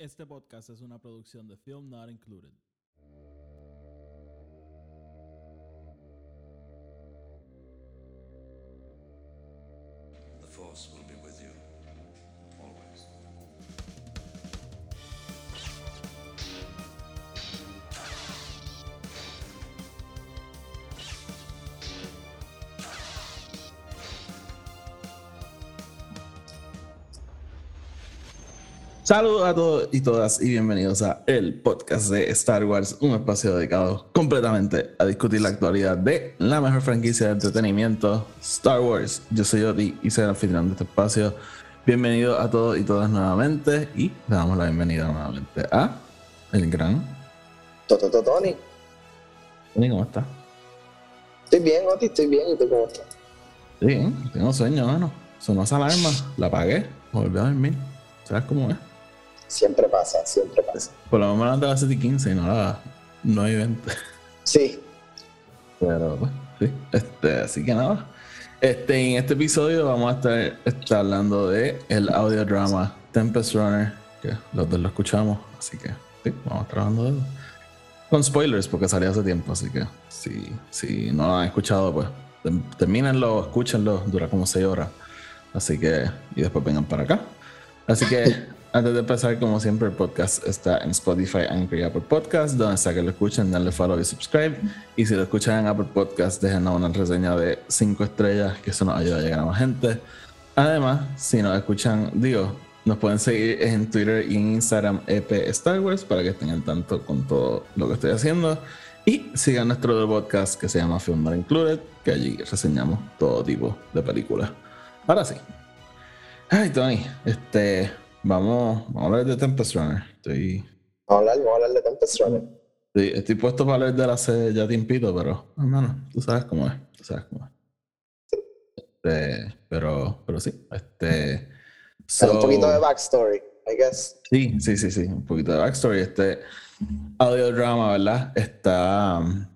Este podcast es una producción de Film Not Included. Saludos a todos y todas y bienvenidos a el podcast de Star Wars, un espacio dedicado completamente a discutir la actualidad de la mejor franquicia de entretenimiento, Star Wars. Yo soy Oti y soy el anfitrión de este espacio. Bienvenidos a todos y todas nuevamente y le damos la bienvenida nuevamente a el gran Toto Tony. Tony, ¿cómo está? Estoy bien, Oti, estoy bien. ¿Y tú cómo estás? Sí, tengo sueño, mano. Sonó esa alarma, la apagué, volví a dormir. ¿Sabes cómo es? Siempre pasa, siempre pasa. Por lo menos me levanté a las 7 y 15 y no a las 9 y 20. Sí, Pero pues, sí. Este, así que nada. Este, en este episodio vamos a estar, estar hablando de el audiodrama Tempest Runner, que los dos lo escuchamos, así que sí, vamos a estar hablando de eso. Con spoilers, porque salió hace tiempo, así que si, si no lo han escuchado, pues termínenlo, escúchenlo, dura como 6 horas. Así que, y después vengan para acá. Así que, antes de empezar, como siempre, el podcast está en Spotify, Anchor y Apple Podcast. Donde sea que lo escuchen, denle follow y subscribe. Y si lo escuchan en Apple Podcast, déjenos una reseña de 5 estrellas, que eso nos ayuda a llegar a más gente. Además, si nos escuchan, digo, nos pueden seguir en Twitter y en Instagram, EP Star Wars, para que estén al tanto con todo lo que estoy haciendo. Y sigan nuestro podcast que se llama Film Not Included, que allí reseñamos todo tipo de películas. Ahora sí. Ay, Tony, este, vamos, vamos a hablar de Tempest Runner. Estoy, vamos a hablar, vamos a hablar de Tempest Runner. estoy, estoy puesto para hablar de la hace ya tiempito, pero, hermano, tú sabes cómo es, tú sabes cómo es. Este, pero, pero sí, este. Pero un so- poquito de backstory, I guess. Sí, sí, sí, sí, un poquito de backstory. Este audiodrama, ¿verdad? Está um,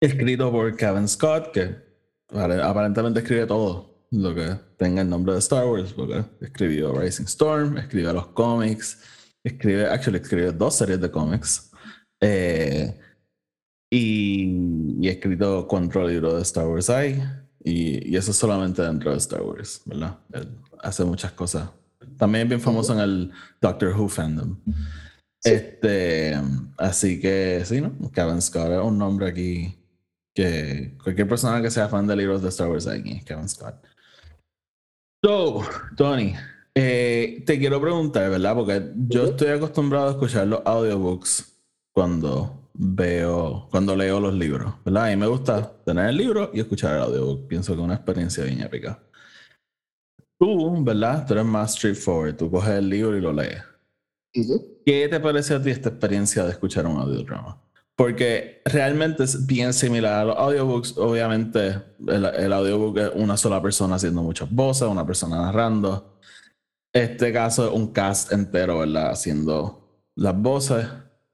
escrito por Kevin Scott, que apare- aparentemente escribe todo lo que tenga el nombre de Star Wars, porque escribió Rising Storm, escribió los cómics, escribe, actually, escribe dos series de cómics. eh, y, y escrito cuatro libros de Star Wars hay. Y, y eso solamente dentro de Star Wars, ¿verdad? Él hace muchas cosas. También es bien famoso en el Doctor Who fandom. Sí. Este, así que sí, ¿no? Kevin Scott es un nombre aquí que cualquier persona que sea fan de libros de Star Wars aquí, Kevin Scott. So, Tony, eh, te quiero preguntar, ¿verdad? Porque yo estoy acostumbrado a escuchar los audiobooks cuando veo, cuando leo los libros, ¿verdad? A mí me gusta tener el libro y escuchar el audiobook. Pienso que es una experiencia bien épica. Tú, ¿verdad? Tú eres más straightforward. Tú coges el libro y lo lees. ¿Qué te parece a ti esta experiencia de escuchar un audiodrama? Porque realmente es bien similar a los audiobooks. Obviamente, el, el audiobook es una sola persona haciendo muchas voces, una persona narrando. Este caso es un cast entero, ¿verdad? Haciendo las voces.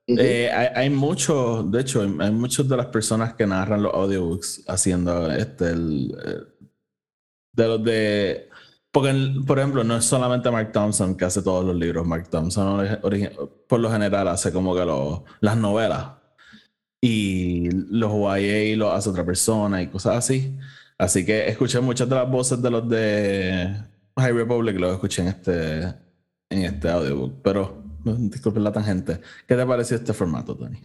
Eh, hay, hay muchos, de hecho, hay, hay muchas de las personas que narran los audiobooks haciendo este, el, eh, de los de, porque por ejemplo, no es solamente Mark Thompson que hace todos los libros, Mark Thompson por lo general hace como que los- las novelas y los YA lo hace otra persona y cosas así. Así que escuché muchas de las voces de los de High Republic, los escuché en este, en este audiobook, pero disculpen la tangente. ¿Qué te pareció este formato, Tony?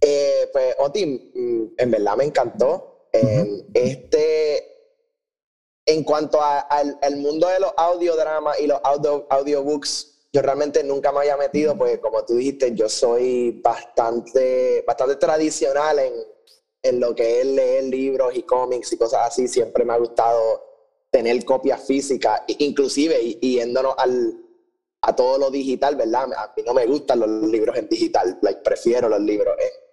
Eh, pues, Oti, mm, en verdad me encantó. Eh, Este, en cuanto a- al, al mundo de los audiodramas y los audio, audiobooks, yo realmente nunca me había metido, porque como tú dijiste, yo soy bastante, bastante tradicional en, en lo que es leer libros y cómics y cosas así. Siempre me ha gustado tener copias físicas, inclusive y, y yéndonos al, a todo lo digital, ¿verdad? A mí no me gustan los libros en digital, like, prefiero los libros en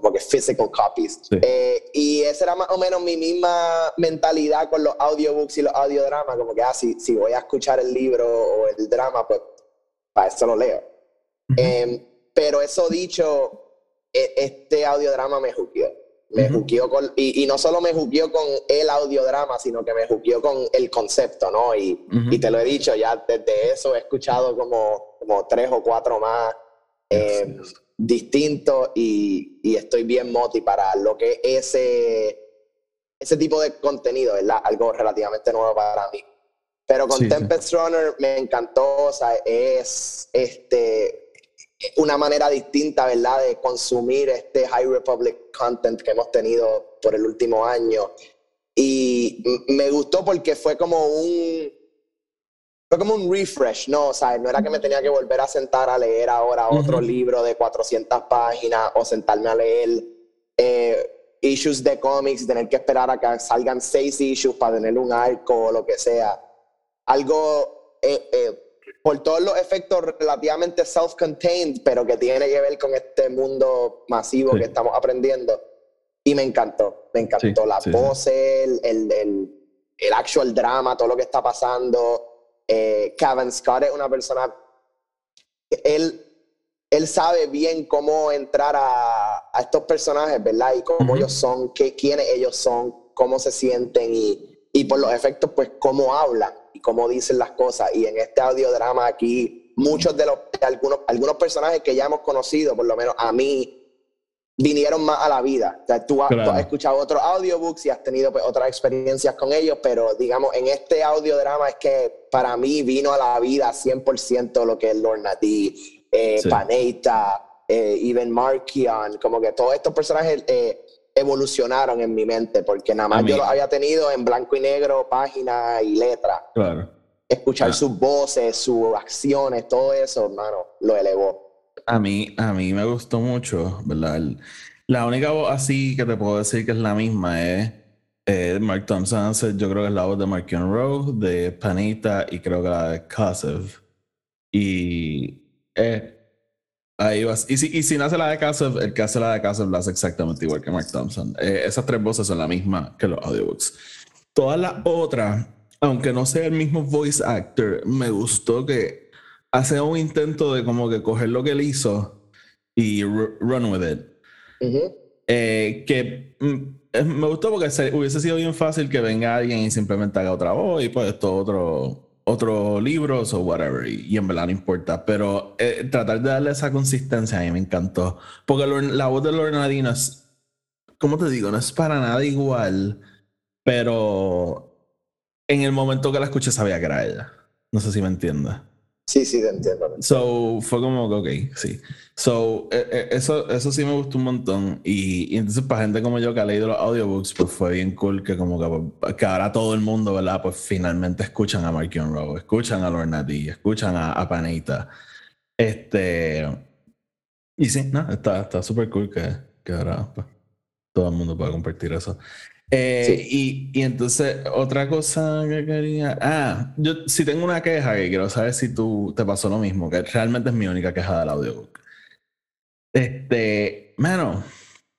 como que physical copies. Sí. Eh, y esa era más o menos mi misma mentalidad con los audiobooks y los audiodramas, como que, ah, si, si voy a escuchar el libro o el drama, pues para eso lo leo. Em, pero eso dicho, e- este audiodrama me juqueó. Me Ujú. juqueó con, y, y no solo me juqueó con el audiodrama, sino que me juqueó con el concepto, ¿no? Y, Ujú. y te lo he dicho, ya desde eso he escuchado como, como tres o cuatro más eh, Distintos y, y estoy bien moti para lo que es ese, ese tipo de contenido, ¿verdad? Algo relativamente nuevo para mí. Pero con Sí, sí. Tempest Runner me encantó, o sea, es este, una manera distinta, ¿verdad?, de consumir este High Republic content que hemos tenido por el último año. Y me gustó porque fue como un. Fue como un refresh, ¿no? O sea, no era que me tenía que volver a sentar a leer ahora otro Ujú. libro de 400 páginas o sentarme a leer eh, issues de cómics, tener que esperar a que salgan seis issues para tener un arco o lo que sea. Algo eh, eh, por todos los efectos relativamente self-contained, pero que tiene que ver con este mundo masivo Sí. que estamos aprendiendo. Y me encantó, me encantó Sí, las sí, el, el, el, el actual drama, todo lo que está pasando. Eh, Kevin Scott es una persona, él, él sabe bien cómo entrar a, a estos personajes, ¿verdad? Y cómo ellos son, qué, quiénes ellos son, cómo se sienten y, y por los efectos, pues cómo hablan y cómo dicen las cosas. Y en este audiodrama aquí, muchos de los, de algunos, algunos personajes que ya hemos conocido, por lo menos a mí, vinieron más a la vida. O sea, tú, has, tú Claro. has escuchado otros audiobooks y has tenido pues, otras experiencias con ellos, pero digamos, en este audiodrama es que para mí vino a la vida 100% lo que es Lord Nati, eh, Sí. Panetta, eh, even Markion, como que todos estos personajes eh, evolucionaron en mi mente, porque nada más yo los había tenido en blanco y negro, página y letra. Claro. Escuchar Ah. sus voces, sus acciones, todo eso, hermano, lo elevó. A mí, a mí me gustó mucho, ¿verdad? La única voz así que te puedo decir que es la misma es Mark Thompson. Yo creo que es la voz de Markion Rowe, de Panita y creo que la de Kasev. Y eh, ahí vas. Y si, y si no hace la de Kasev, el que hace la de Kasev la hace exactamente igual que Mark Thompson. Eh, esas tres voces son la misma que los audiobooks. Todas las otras, aunque no sea el mismo voice actor, me gustó que hace un intento de como que coger lo que él hizo y ru- run with it. Ujú. Eh, que mm, eh, me gustó porque se- hubiese sido bien fácil que venga alguien y simplemente haga otra voz y pues esto otro, otro libros o whatever. Y, y en verdad no importa. Pero eh, tratar de darle esa consistencia a mí me encantó. Porque la voz de Lorna Nadine es, ¿cómo te digo? No es para nada igual, pero en el momento que la escuché sabía que era ella. No sé si me entiendes. Sí, sí, te entiendo. So, fue como que, ok, sí. So, eh, eso, eso sí me gustó un montón. Y, y entonces, para gente como yo que ha leído los audiobooks, pues fue bien cool que, como que, pues, que ahora todo el mundo, ¿verdad? Pues finalmente escuchan a Markion Rowe, escuchan a Lorna D, escuchan a, a Panita. Este. Y sí, no, está está súper cool que, que ahora pues, todo el mundo pueda compartir eso. Eh, y, y entonces, otra cosa que quería. Ah, yo sí tengo una queja que quiero saber si tú te pasó lo mismo, que realmente es mi única queja del audiobook. Este, mano,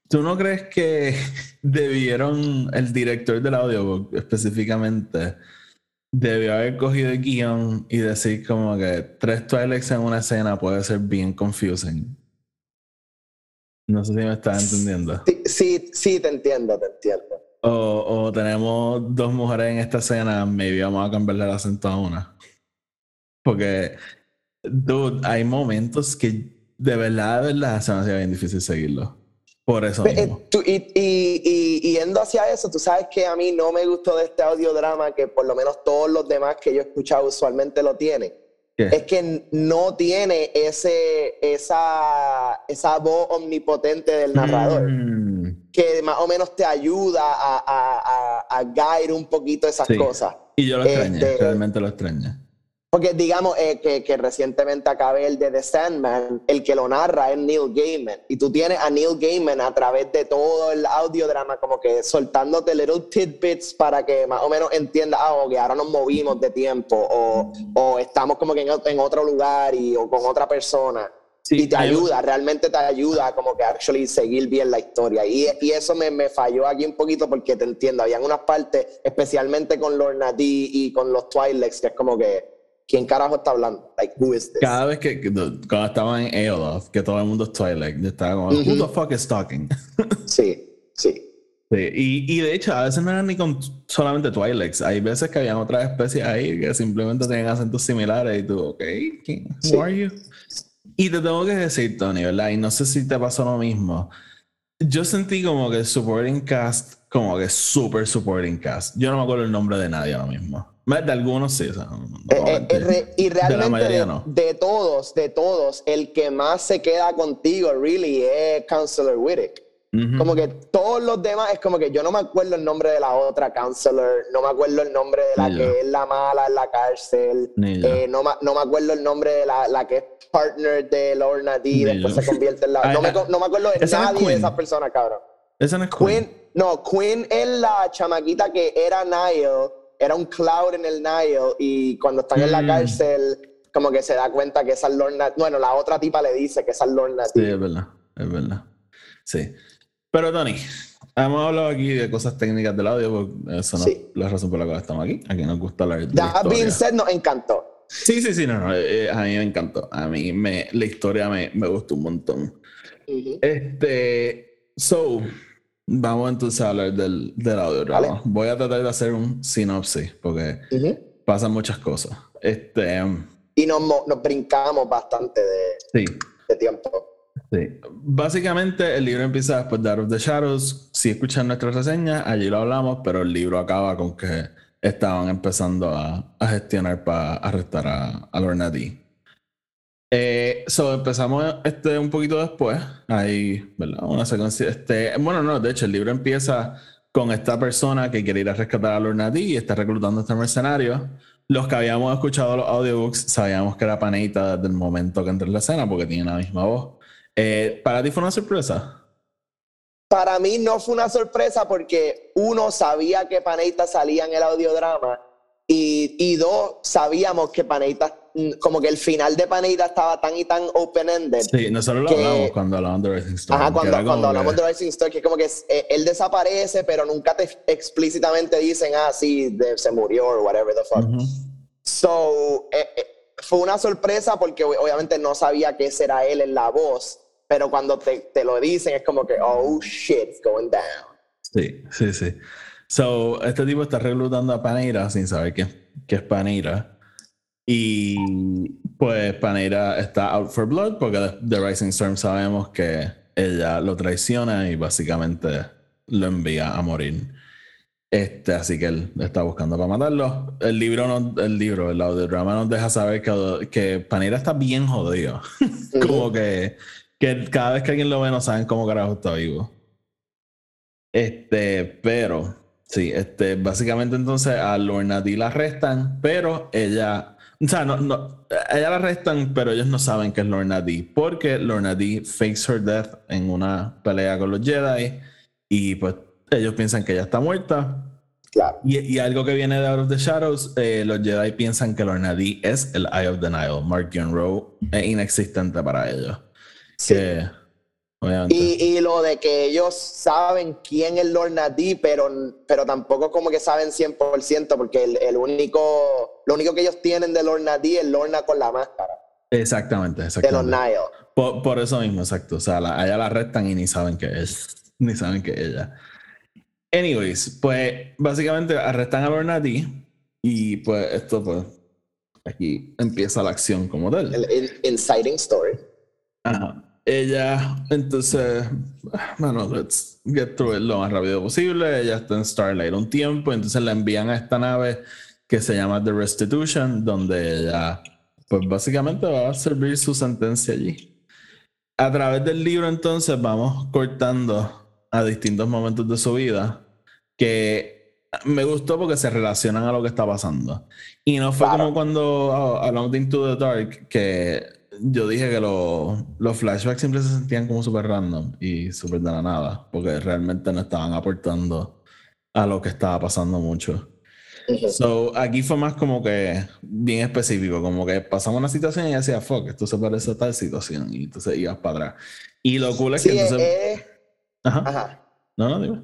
¿tú no crees que debieron, el director del audiobook específicamente, debió haber cogido el guion y decir como que tres Twi'leks en una escena puede ser bien confusing? No sé si me estás entendiendo. Sí, sí, sí, te entiendo, te entiendo. O, o tenemos dos mujeres en esta escena, maybe vamos a cambiarle el acento a una. Porque, dude, hay momentos que de verdad, de verdad, se me hacía bien difícil seguirlo. Por eso eh, mismo. tú- y, y, y- y yendo hacia eso, tú sabes que a mí no me gustó de este audiodrama que por lo menos todos los demás que yo he escuchado usualmente lo tienen. ¿Qué? Es que no tiene ese, esa, esa voz omnipotente del narrador Mm, que más o menos te ayuda a, a, a, a guiar un poquito esas Sí. cosas. Y yo lo extrañé, Este- realmente lo extrañé. Porque digamos eh, que, que recientemente acabé el de The Sandman, el que lo narra es Neil Gaiman. Y tú tienes a Neil Gaiman a través de todo el audiodrama, como que soltándote little tidbits para que más o menos entiendas, ah, ok, ahora nos movimos de tiempo, o, o estamos como que en, en otro lugar y, o con otra persona. Sí, y te ayuda, realmente te ayuda a como que actually seguir bien la historia. Y, y eso me, me falló aquí un poquito porque te entiendo, habían unas partes, especialmente con Lorna D y con los Twi'leks, que es como que, ¿quién carajo está hablando? Like, who is this? Cada vez que, cuando estaba en Aeolov, que todo el mundo es Twilight, yo estaba como, who Ujú. the fuck is talking? Sí, Sí. Sí, y, y de hecho, a veces no eran ni con solamente Twi'leks. Hay veces que habían otras especies ahí que simplemente tenían acentos similares y tú, ok, ¿quién- who Sí. are you? Y te tengo que decir, Tony, ¿verdad? Y no sé si te pasó lo mismo. Yo sentí como que supporting cast, como que super supporting cast. Yo no me acuerdo el nombre de nadie ahora mismo. De algunos sí, o sea, no- Eh, eh, y realmente mayoría de, no. de todos, de todos, el que más se queda contigo, really, es Counselor Whittick. Como que todos los demás es como que yo no me acuerdo el nombre de la otra counselor, no me acuerdo el nombre de la Ni que yo. es la mala en la cárcel, eh, no, ma- no me acuerdo el nombre de la, la que es partner de Lorna D, después yo. se convierte en la... Ay, No me, no me acuerdo de esa no es nadie de Queen. esas personas, cabrón. Esa no es Queen. Quinn, no, Quinn es la chamaquita que era Niall, era un cloud en el Niall y cuando están en la Mm. cárcel como que se da cuenta que esa es Lorna, bueno, la otra tipa le dice que esa es Lorna Sí, D. es verdad, es verdad. Sí. Pero Tony, hemos hablado aquí de cosas técnicas del audio, porque eso no Sí. es la razón por la cual estamos aquí. Aquí nos gusta hablar de la That said, nos encantó. Sí, sí, sí, no, no, eh, a mí me encantó. A mí me, la historia me, me gustó un montón. Este, so, vamos entonces a hablar del, del audio. Vale. Voy a tratar de hacer un sinopsis, porque pasan muchas cosas. Este, Y nos, nos brincamos bastante de, sí, de tiempo. Sí. Básicamente el libro empieza después de Out of the Shadows. Si escuchan nuestra reseña, allí lo hablamos, pero el libro acaba con que estaban empezando a, a gestionar para arrestar a, a Lorna D. Eh, so empezamos este un poquito después. Hay, ¿verdad? Una secuencia. Este, bueno, no, de hecho, el libro empieza con esta persona que quiere ir a rescatar a Lorna D y está reclutando a este mercenario. Los que habíamos escuchado los audiobooks sabíamos que era Paneita desde el momento que entró en la escena porque tiene la misma voz. Eh, ¿Para ti fue una sorpresa? Para mí no fue una sorpresa porque uno sabía que Paneita salía en el audiodrama y, y dos, sabíamos que Paneita, mm, como que el final de Paneita estaba tan y tan open-ended. Sí, nosotros lo Que- hablamos cuando hablamos de Rising Storm. Ajá, que cuando, hablamos que- de Rising Star, que es como que eh, él desaparece, pero nunca te explícitamente dicen, ah, sí, de- se murió o whatever the fuck. So, eh, fue una sorpresa porque ob- obviamente no sabía que ese era él en la voz, pero cuando te, te lo dicen es como que, oh shit, it's going down. Sí, sí, sí. So, este tipo está reclutando a Paneira sin saber qué, qué es Paneira. Y pues Paneira está out for blood porque de Rising Storm sabemos que ella lo traiciona y básicamente lo envía a morir. Este, así que él está buscando para matarlo. El libro, no, el libro, el audiodrama nos deja saber que, que Paneira está bien jodido. como que, que cada vez que alguien lo ve no saben cómo carajo está vivo. Este, pero sí, este, básicamente entonces a Lorna D la arrestan, pero ella, o sea, no, no, ella la arrestan, pero ellos no saben que es Lorna D, porque Lorna D fakes her death en una pelea con los Jedi y pues ellos piensan que ella está muerta. Claro. Y, y algo que viene de Out of the Shadows, eh, los Jedi piensan que Lorna D es el Eye of the Nile. Mark Rowe es inexistente para ellos. Sí. Que. Y, y lo de que ellos saben quién es Lorna D, pero, pero tampoco como que saben 100%, porque el, el único, lo único que ellos tienen de Lorna D es Lorna con la máscara, Exactamente, de los exactamente. Nile. Por, por eso mismo, exacto. O sea, la, a ella la arrestan y ni saben que es. Ni saben que es ella. Anyways, pues básicamente arrestan a D. Y pues esto, pues. Aquí empieza la acción como tal. El, el inciting story. Ajá. Ella, entonces, bueno, let's get through it lo más rápido posible. Ella está en Starlight un tiempo, entonces la envían a esta nave que se llama The Restitution, donde ella, pues básicamente va a servir su sentencia allí. A través del libro, entonces, vamos cortando a distintos momentos de su vida que me gustó porque se relacionan a lo que está pasando. Y no fue Claro. como cuando hablamos de Into the Dark, que yo dije que lo- los flashbacks siempre se sentían como súper random y súper de la nada, porque realmente no estaban aportando a lo que estaba pasando mucho. So, aquí fue más como que bien específico, como que pasamos una situación y decía, fuck, esto se parece a tal situación, y entonces ibas para atrás. Y lo cool es Sí, que entonces. es- Ajá. ajá. No, no, dime.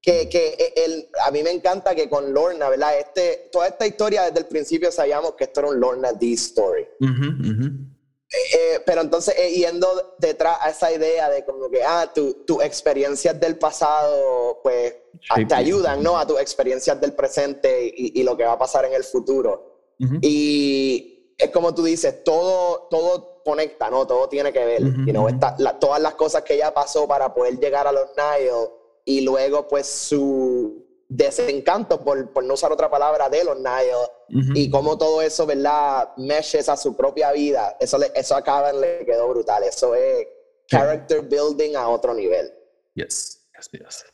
que, que el, a mí me encanta que con Lorna, ¿verdad? Este, toda esta historia desde el principio sabíamos que esto era un Lorna D story. Ujú, ujú. Eh, pero entonces, eh, yendo detrás a esa idea de como que, ah, tus tu experiencias del pasado, pues, Sí, te sí. ayudan, ¿no? A tus experiencias del presente y, y lo que va a pasar en el futuro. Y es como tú dices, todo, todo conecta, ¿no? Todo tiene que ver. Ujú, you know, ujú. esta- la- todas las cosas que ella pasó para poder llegar a los Nile y luego, pues, su desencanto, por, por no usar otra palabra, de los Nile Ujú. y cómo todo eso, ¿verdad? Meshes a su propia vida. Eso, le, eso a Cavan le quedó brutal. Eso es character building a otro nivel. Yes, yes, yes.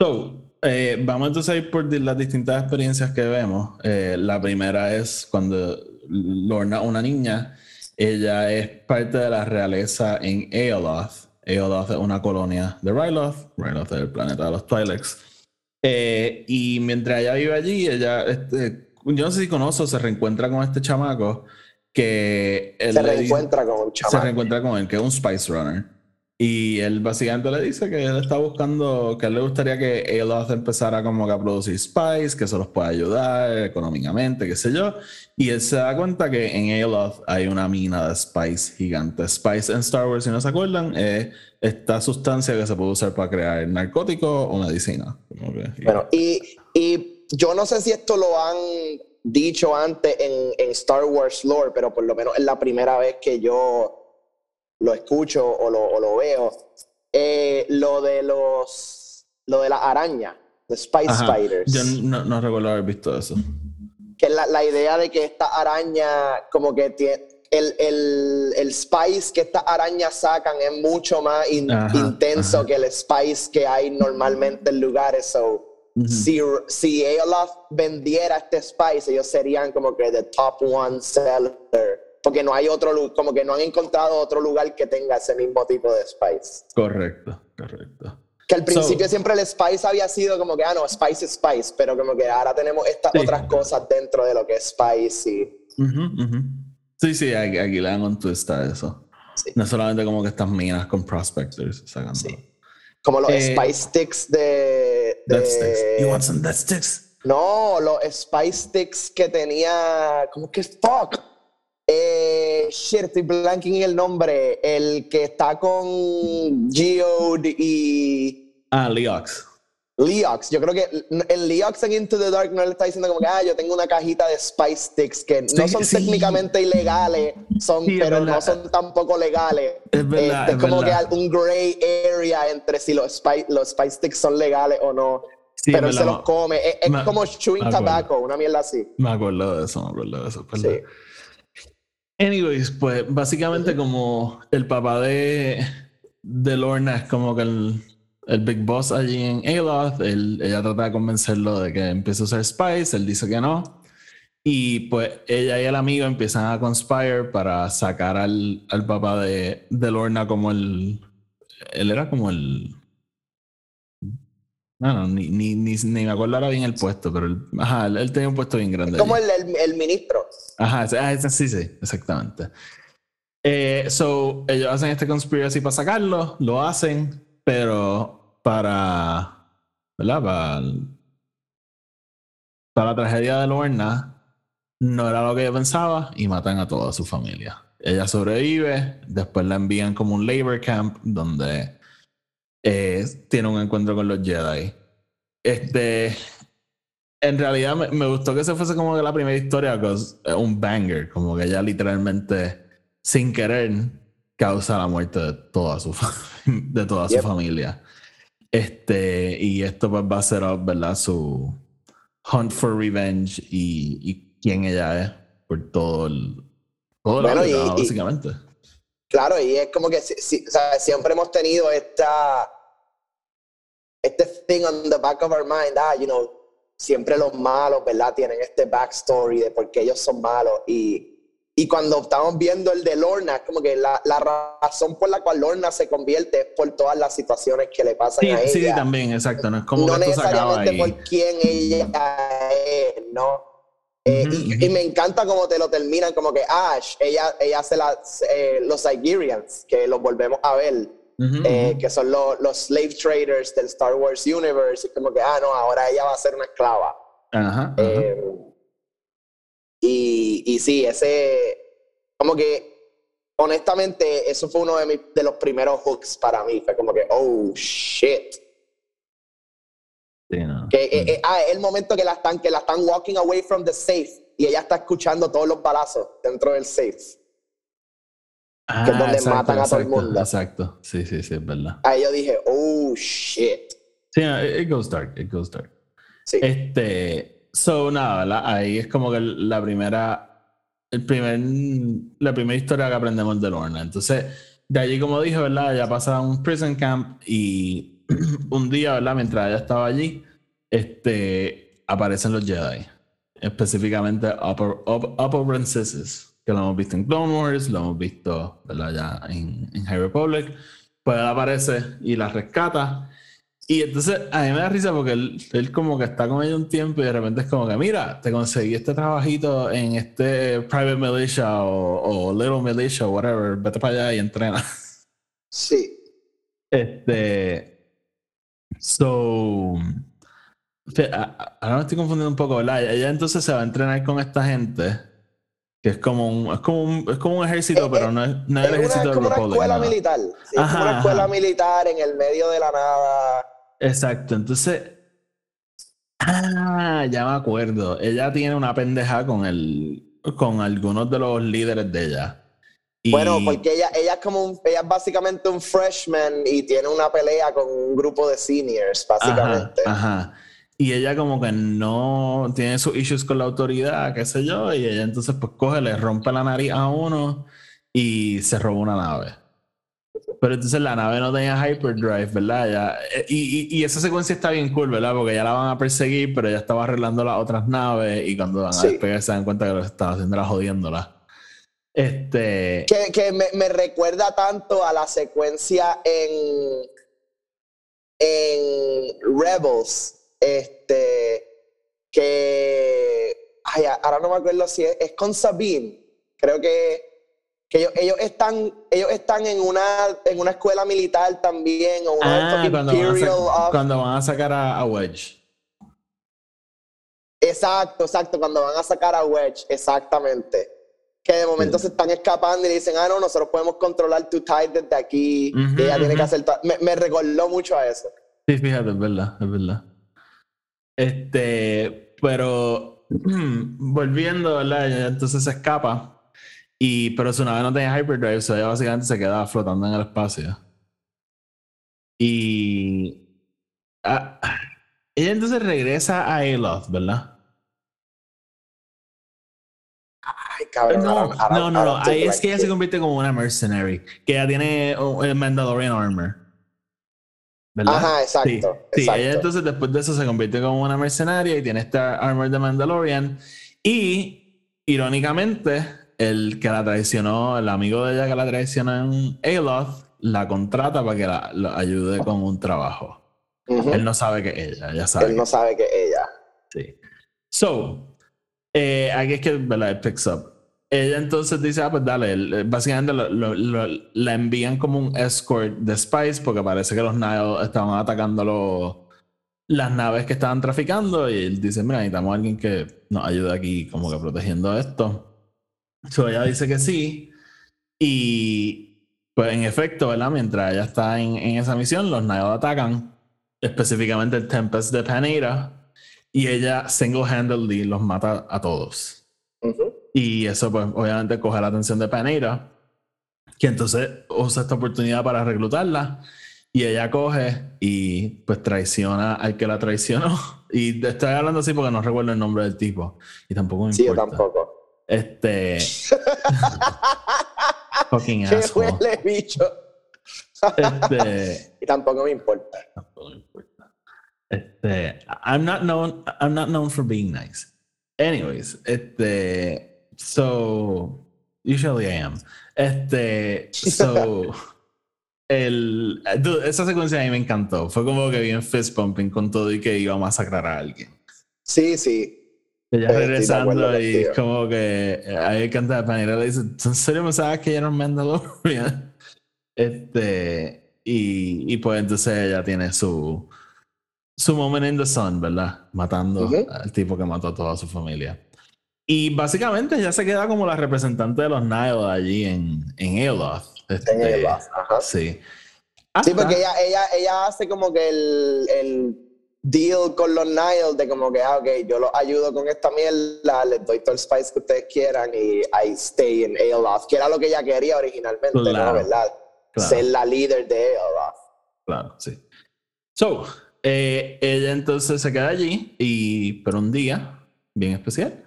So, eh, vamos entonces a ir por las distintas experiencias que vemos. Eh, la primera es cuando Lorna, una niña, ella es parte de la realeza en Aeoloth. Aeoloth es una colonia de Ryloth. Ryloth es el planeta de los Twi'leks. Eh, y mientras ella vive allí, ella, este, yo no sé si conoce o se reencuentra con este chamaco que él Se dice- reencuentra con un se chamaco. reencuentra con él, que es un Spice Runner. Y él básicamente le dice que él está buscando, que él le gustaría que Aeloth empezara como que a producir Spice, que eso los puede ayudar económicamente, qué sé yo. Y él se da cuenta que en Aeloth hay una mina de Spice gigante. Spice en Star Wars, si no se acuerdan, es esta sustancia que se puede usar para crear narcóticos o medicina. Bueno, y, y yo no sé si esto lo han dicho antes en, en Star Wars lore, pero por lo menos es la primera vez que yo lo escucho o lo, o lo veo. Eh, lo de los. Lo de la araña, de Spice Ajá. Spiders. Yo no, no recuerdo haber visto eso. que la, la idea de que esta araña, como que tiene. El, el, el spice que estas arañas sacan es mucho más in- Ajá, intenso ajá. que el spice que hay normalmente en lugares. So, si, si Aeoloth vendiera este spice, ellos serían como que the top one seller. Porque no hay otro como que no han encontrado otro lugar que tenga ese mismo tipo de spice. Correcto, correcto. Que al principio So- siempre el spice había sido como que, ah, no, spice es spice, pero como que ahora tenemos estas Sí. otras cosas dentro de lo que es spice y. Sí, sí, aquí, aquí le dan un twist a eso. Sí. No solamente como que estas minas con prospectors sacando. Sí. Como los Eh, spice sticks de. de- Death sticks. You want some death sticks? No, los spice sticks que tenía. ¿Cómo que fuck? Eh, shit, estoy blanking el nombre. El que está con Geode y Ah, Leox. Leox. Yo creo que en Leox en Into the Dark no le está diciendo como que, ah, yo tengo una cajita de spice sticks que no son sí. técnicamente ilegales, son, Sí, es pero no son tampoco legales. Es verdad, Este, es como verdad. que un gray area entre si los spice, los spice sticks son legales o no. Pero él es se los come. Es, es Me- como chewing tobacco, una mierda así. Me acuerdo de eso, me acuerdo de eso. perdón. Sí. Anyways, pues básicamente como el papá de, de Lorna es como que el, el big boss allí en Aeloth, él- ella trata de convencerlo de que empiece a usar Spice, él dice que no. Y pues ella y el amigo empiezan a conspire para sacar al, al papá de, de Lorna como el... Él era como el... No, no, ni, ni, ni, ni me acuerdo ahora bien el puesto, pero él, ajá, él, tenía un puesto bien grande. Como el, el, el ministro. Ajá, ah, sí, sí, exactamente. Eh, so, ellos hacen este conspiracy para sacarlo, lo hacen, pero para, ¿verdad? Para, para la tragedia de Lorna, no era lo que ella pensaba y matan a toda su familia. Ella sobrevive, después la envían como un labor camp donde eh, tiene un encuentro con los Jedi. Este, en realidad me, me gustó que se fuese como que la primera historia, es un banger, como que ella literalmente, sin querer, causa la muerte de toda su, de toda su Yep. familia. Este, y esto pues va a ser, ¿verdad? Su hunt for revenge y, y quién ella es por todo el... Todo el Bueno, audio, y- y- básicamente. Claro, y es como que si- si- o sea, siempre hemos tenido esta este thing on the back of our mind, ah, you know, siempre los malos, ¿verdad? Tienen este backstory de por qué ellos son malos y y cuando estamos viendo el de Lorna, es como que la, la razón por la cual Lorna se convierte es por todas las situaciones que le pasan Sí, a ella. sí, también, exacto. No es como no que esto se acaba necesariamente por quién ella es, ¿no? Eh, Ujú, y, ujú. y me encanta cómo te lo terminan, como que Ash, ella, ella hace la, eh, los Sigerians, que los volvemos a ver, Eh, que son los, los slave traders del Star Wars Universe, y como que, ah, no, ahora ella va a ser una esclava. Ajá. Eh, y, y sí, ese, como que honestamente, eso fue uno de, mis, de los primeros hooks para mí. Fue como que, oh, shit. Sí, no. Que, eh, ah, es el momento que la, están, que la están walking away from the safe y ella está escuchando todos los balazos dentro del safe. Ah, es donde matan a todo el exacto, mundo. Exacto. Sí, sí, sí, es verdad. Ahí yo dije, oh, shit. Sí, no, it, goes dark, it goes dark. Sí. Este, so nada, ¿verdad? Ahí es como que la primera, el primer, la primera historia que aprendemos de Lorna. Entonces, de allí, como dije, ¿verdad? Ella pasa a un prison camp y un día, ¿verdad? Mientras ella estaba allí, este, aparecen los Jedi. Específicamente Upper, Up- Upper Princesses, que lo hemos visto en Clone Wars, lo hemos visto, ¿verdad? Ya en, en High Republic. Pues él aparece y la rescata. Y entonces a mí me da risa porque él, él como que está con ella un tiempo y de repente es como que, mira, te conseguí este trabajito en este Private Militia o, o Little Militia o whatever, vete para allá y entrena. Sí. Este. So. Ahora me estoy confundiendo un poco, ¿verdad? Ella entonces se va a entrenar con esta gente. Que es como un, es como un, es como un ejército, Eh, pero eh, no es, no es Es, el una, ejército es de como una escuela militar. Sí, es Ajá, como una escuela ajá. militar en el medio de la nada. Exacto, entonces. Ah, ya me acuerdo. Ella tiene una pendeja con el. con algunos de los líderes de ella. Y- Bueno, porque ella, ella es como un, ella es básicamente un freshman y tiene una pelea con un grupo de seniors, básicamente. Ajá, ajá. Y ella como que no tiene sus issues con la autoridad, qué sé yo, y ella entonces pues coge, le rompe la nariz a uno y se roba una nave. Pero entonces la nave no tenía hyperdrive, ¿verdad? Ya- eh, y, y, y esa secuencia está bien cool, ¿verdad? Porque ya la van a perseguir, pero ella estaba arreglando las otras naves y cuando van a despegar se dan cuenta que lo estaba haciendo era jodiéndola. Este... Que, que me, me recuerda tanto a la secuencia en, en Rebels, este, que, ay, ahora no me acuerdo si es, es con Sabine, creo que, que ellos, ellos están, ellos están en una, en una escuela militar también, o una Ah, cuando van, a cuando van a sacar a, a Wedge. Exacto, exacto, cuando van a sacar a Wedge, exactamente. Que de momento se están escapando y le dicen, ah, no, nosotros podemos controlar tu tide desde aquí. Y ella tiene que hacer. Me, me recordó mucho a eso. Sí, fíjate, es verdad, es verdad. Este, pero volviendo, ¿verdad? Ella entonces se escapa. Y, pero su nave no tenía hyperdrive, so ella básicamente se queda flotando en el espacio. Y ah, ella entonces regresa a Aloth, ¿verdad? Ay, cabrón. No, no, no, Ahí es que ella se convierte como una mercenary, que ella tiene oh, el Mandalorian armor. ¿Verdad? Ajá, exacto. Sí, sí, exacto. ella entonces después de eso se convierte como una mercenaria y tiene este armor de Mandalorian. Y irónicamente, el que la traicionó, el amigo de ella que la traicionó en Aloth, la contrata para que la, la ayude con un trabajo. Ujú. Él no sabe que ella, ella sabe. Él no sabe que ella. Sí. So, eh, aquí es que ¿verdad? it picks up. Ella entonces dice, ah, pues dale, el- básicamente la envían como un escort de Spice porque parece que los Nile estaban atacando los, las naves que estaban traficando y él dice, mira, necesitamos alguien que nos ayude aquí como que protegiendo esto. So, ella dice que sí y pues en efecto, ¿verdad? Mientras ella está en, en esa misión, los Nile atacan, específicamente el Tempest de Paneira y ella single-handedly los mata a todos. Y eso, pues, obviamente coge la atención de Paneira, que entonces usa esta oportunidad para reclutarla. Y ella coge y pues traiciona al que la traicionó. Y te estoy hablando así porque no recuerdo el nombre del tipo. Y tampoco me Sí, yo importa. tampoco. Este. fucking Qué asshole. huele, bicho. Este. Y tampoco me importa. Tampoco me importa. Este, I'm not known, I'm not known for being nice. Anyways, este, so usually I am. Este, so el, esa secuencia a mí me encantó. Fue como que bien fist pumping con todo y que iba a masacrar a alguien. Sí, sí. Ella de regresando y es como que eh, ahí canta de panera le dice, ¿en serio me sabes que ella era un Mandalorian? Este, y, y pues entonces ella tiene su, su moment in the sun, ¿verdad? Matando al tipo que mató a toda su familia. Y básicamente ya se queda como la representante de los Nile allí en, en Eoloth. En Este, Eoloth, ajá. Sí. Sí, porque ella, ella, ella hace como que el, el deal con los Nile de como que, ah, ok, yo los ayudo con esta mierda, les doy todo el spice que ustedes quieran y I stay in Aeloth, que era lo que ella quería originalmente, Claro, ¿no? ¿Verdad? claro. Ser la líder de Aeloth. Claro, sí. So, eh, ella entonces se queda allí y, pero un día bien especial,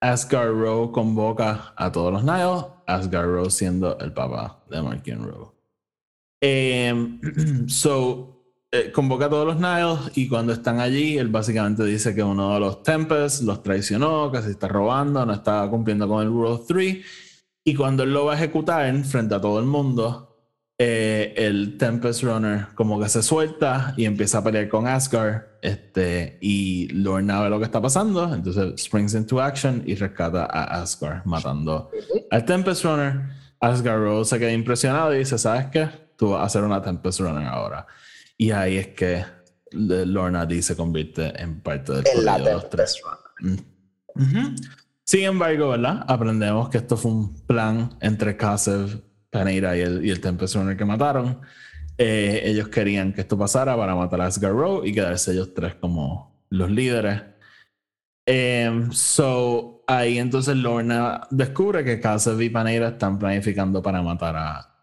Asgard Rowe convoca a todos los Nile, Asgard Rowe siendo el papá de Markian Rowe. Em, so, eh, convoca a todos los Nile y cuando están allí, él básicamente dice que uno de los Tempest los traicionó, que se está robando, no está cumpliendo con el Rule of Three. Y cuando él lo va a ejecutar frente a todo el mundo, eh, el Tempest Runner como que se suelta y empieza a pelear con Asgard. Este, y Lorna ve lo que está pasando, entonces springs into action y rescata a Asgard, matando al Tempest Runner. Asgard Rose se queda impresionado y dice: ¿Sabes qué? Tú vas a hacer una Tempest Runner ahora. Y ahí es que Lorna D se convierte en parte del En la de los tres. Runner. Ujú. Sin embargo, ¿verdad? Aprendemos que esto fue un plan entre Kasev, Paneira y el, y el Tempest Runner que mataron. Eh, ellos querían que esto pasara para matar a Asgard Rowe y quedarse ellos tres como los líderes. Em, so, ahí entonces Lorna descubre que Kasev y Paneira están planificando para matar a,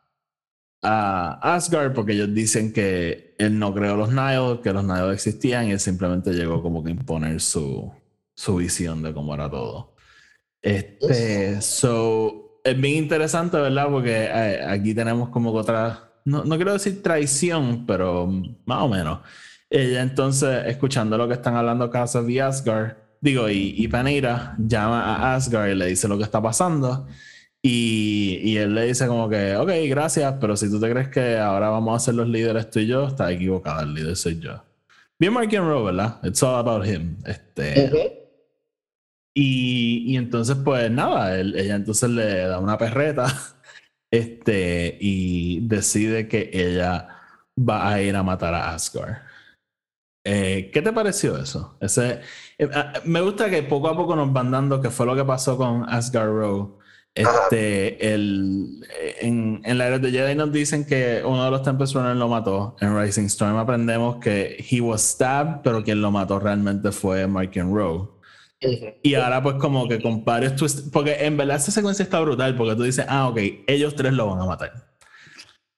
a Asgard porque ellos dicen que él no creó los Nile, que los Nile existían y él simplemente llegó como que a imponer su, su visión de cómo era todo. Este, so, es bien interesante, ¿verdad? Porque eh, aquí tenemos como otra, no, no quiero decir traición, pero más o menos. Ella entonces, escuchando lo que están hablando Casa y Asgard, digo, y, y Paneira llama a Asgard y le dice lo que está pasando. Y, y él le dice como que, ok, gracias, pero si tú te crees que ahora vamos a ser los líderes tú y yo, estás equivocado, el líder soy yo. Bien Mark and Rowe, ¿verdad? It's all about him. Este. Y, y entonces, pues nada, él- ella entonces le da una perreta este, y decide que ella va a ir a matar a Asgard. Eh, ¿Qué te pareció eso? Ese, eh, ah, me gusta que poco a poco nos van dando qué fue lo que pasó con Asgard Row. Este, el, en, en la era de Jedi nos dicen que uno de los Tempest Runners lo mató. En Rising Storm aprendemos que he was stabbed, pero quien lo mató realmente fue Markin Rowe. Y ahora pues como que varios twists, porque en verdad esta secuencia está brutal, porque tú dices, ah, ok, ellos tres lo van a matar.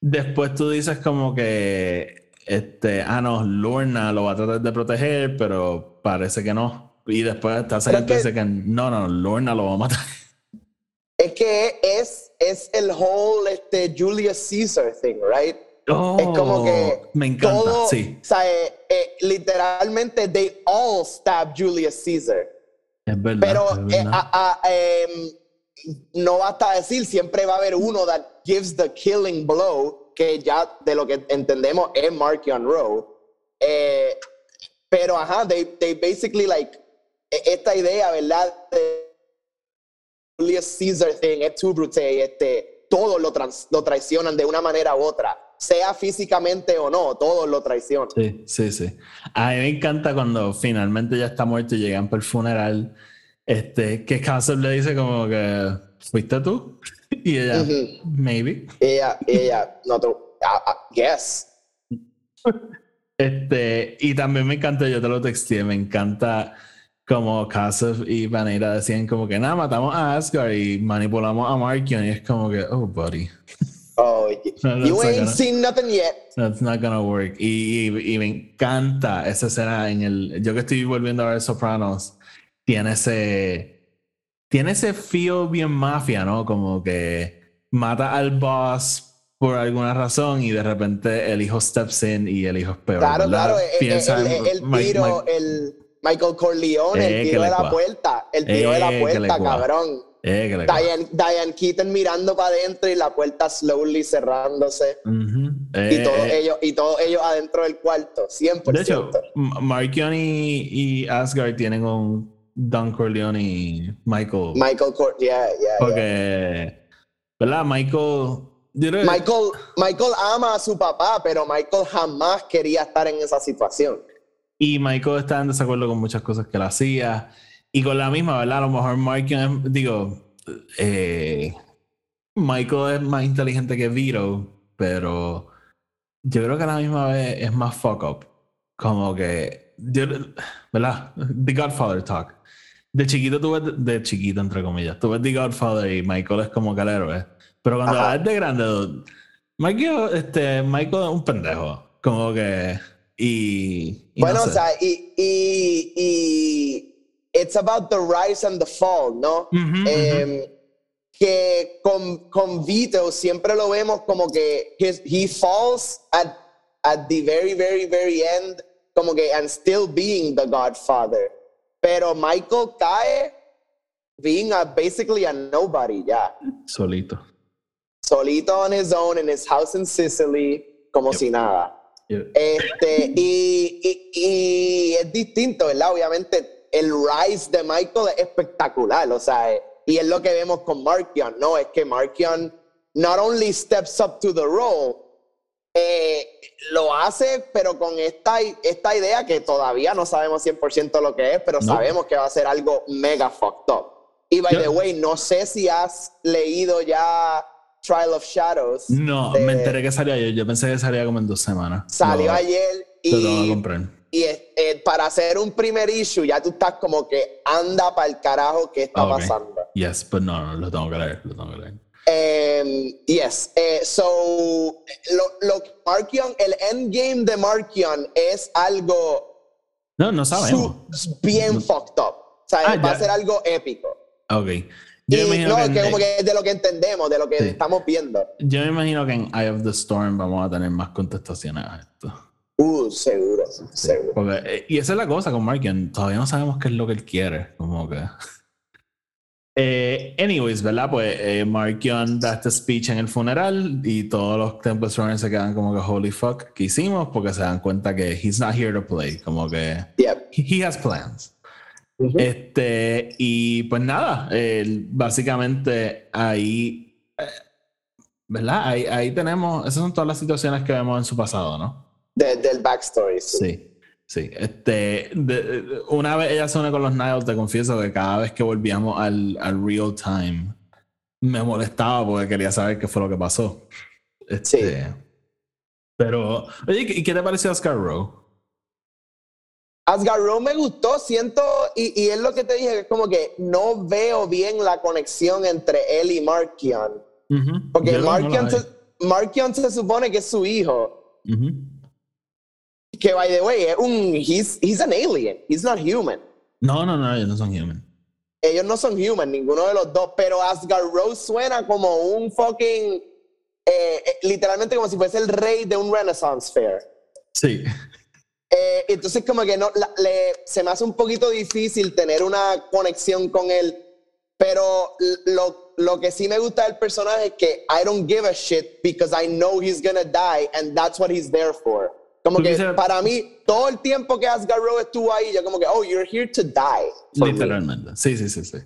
Después tú dices como que, este, ah, no, Lorna lo va a tratar de proteger, pero parece que no. Y después te hacen Pero es que- dice que no, no, Lorna lo va a matar. Es que es, es el whole este, Julius Caesar thing, right? es como que Oh, me encanta, todo, sí. o sea, eh, eh, literalmente they all stab Julius Caesar. Es verdad. Pero es eh, verdad. a- a- em, no basta decir, siempre va a haber uno that gives the killing blow, que ya de lo que entendemos es Markion Rowe. Eh, pero ajá, they, they basically like, e- esta idea, ¿verdad? De Julius Caesar thing, es too brute, este, todos lo, trans- lo traicionan de una manera u otra, sea físicamente o no, todos lo traicionan. Sí, sí, sí. A mí me encanta cuando finalmente ya está muerto y llegan para el funeral. Este, que Castle le dice como que fuiste tú. Y ella, maybe. Ella, ella, no, tú, ah, yes. Este, y también me encanta, yo te lo texté, me encanta como Kasef y Vanilla decían como que nada, matamos a Asgard y manipulamos a Markion y es como que, oh, buddy, Oh, No, you ain't gonna- seen nothing yet. that's not gonna work. Y, y- y me encanta esa escena en el, yo que estoy volviendo a ver Sopranos, tiene ese, tiene ese feel bien mafia, ¿no? Como que mata al boss por alguna razón y de repente el hijo steps in y el hijo es peor. Claro, ¿verdad? claro, el, Piensa el- en el Mike- tiro, Mike- el Michael Corleone, Eh, el tiro de la cua. puerta, el tiro de Eh, la que le puerta, cabrón. Eh, que Diane, Diane Keaton mirando para adentro y la puerta slowly cerrándose. Y, Eh, todos eh, ellos, y todos ellos adentro del cuarto, 100%. de hecho, Markion y, y Asgard tienen un Don Corleone y Michael. Michael Cor yeah, yeah, yeah. porque, ¿verdad? Michael. Michael, Michael ama a su papá, pero Michael jamás quería estar en esa situación. Y Michael estaba en desacuerdo con muchas cosas que él hacía. Y con la misma, ¿verdad? A lo mejor Markion es, digo, eh, Michael es más inteligente que Vito, pero yo creo que a la misma vez es más fuck up. Como que, yo- ¿verdad? The Godfather talk. De chiquito tú ves, de chiquito entre comillas, tú ves The Godfather y Michael es como que el héroe. Pero cuando Ajá. es de grande, dude, Michael, este, Michael es un pendejo. Como que, y... y no Bueno, sé. o sea, y, y, y it's about the rise and the fall, ¿no? Ujú, ujú. Em, que con, con Vito siempre lo vemos como que his- he falls at, at the very, very, very end, como que and still being the Godfather. Pero Michael cae being a, basically a nobody, ya. Solito. Solito on his own in his house in Sicily, como Yep. si nada. Yeah. Este, y, y- y es distinto, ¿verdad? Obviamente, el rise de Michael es espectacular, o sea, eh, y es lo que vemos con Markion, ¿no? Es que Markion not only steps up to the role, eh, lo hace, pero con esta, esta idea que todavía no sabemos 100% lo que es, pero No. sabemos que va a ser algo mega fucked up. Y by Yo- the way, no sé si has leído ya Trial of Shadows. No, de- me enteré que salía ayer. Yo pensé que salía como en dos semanas. Salió Lo- ayer Lo tengo que y comprar. Y eh, para hacer un primer issue, ya tú estás como que anda para el carajo que está Ah, ok. pasando. Yes, pero no, no, lo tengo que leer. Lo tengo que leer. Em, yes, eh, so lo, lo Markion, el endgame de Markion es algo No, no sabemos. bien fucked up. O sea, Ah, va ya. a ser algo épico. Ok. Yo Y no, que, que como que es de lo que entendemos, de lo que Sí. estamos viendo. yo me imagino que en Eye of the Storm vamos a tener más contestaciones a esto. Uh, seguro, seguro. Porque, eh, y esa es la cosa con Markian. Todavía no sabemos qué es lo que él quiere. Como que. Eh, anyways, ¿verdad? Pues eh, Markion da este speech en el funeral y todos los Tempest Runners se quedan como que holy fuck, ¿qué hicimos? Porque se dan cuenta que he's not here to play. Como que Yep. he has plans. Ujú. Este, y pues nada, el- básicamente ahí, eh, ¿verdad? Ahí, ahí tenemos, esas son todas las situaciones que vemos en su pasado, ¿no? De- del backstory. sí. Sí, sí. Este, de- una vez ella une con los Niles, te confieso que cada vez que volvíamos al, al real time, me molestaba porque quería saber qué fue lo que pasó. Este, Pero, oye, ¿y qué te pareció Oscar Rowe? Asgard Row me gustó, siento, y, y es lo que te dije, que es como que no veo bien la conexión entre él y Markion. Porque no- no Markion, hay. se, Markion se supone que es su hijo. Ujú. Que, by the way, es un, he's, he's an alien. He's not human. No, no, no, ellos no son human. Ellos no son human, ninguno de los dos. Pero Asgard Rose suena como un fucking. eh, eh, literalmente como si fuese el rey de un Renaissance Fair. Sí. Eh, entonces como que no, la- le, se me hace un poquito difícil tener una conexión con él, pero lo, lo que sí me gusta del personaje es que I don't give a shit because I know he's gonna die and that's what he's there for. Como que dices- para mí, todo el tiempo que Asgard Row estuvo ahí, yo como que, oh, you're here to die. me. Literalmente. Sí, sí, sí, sí.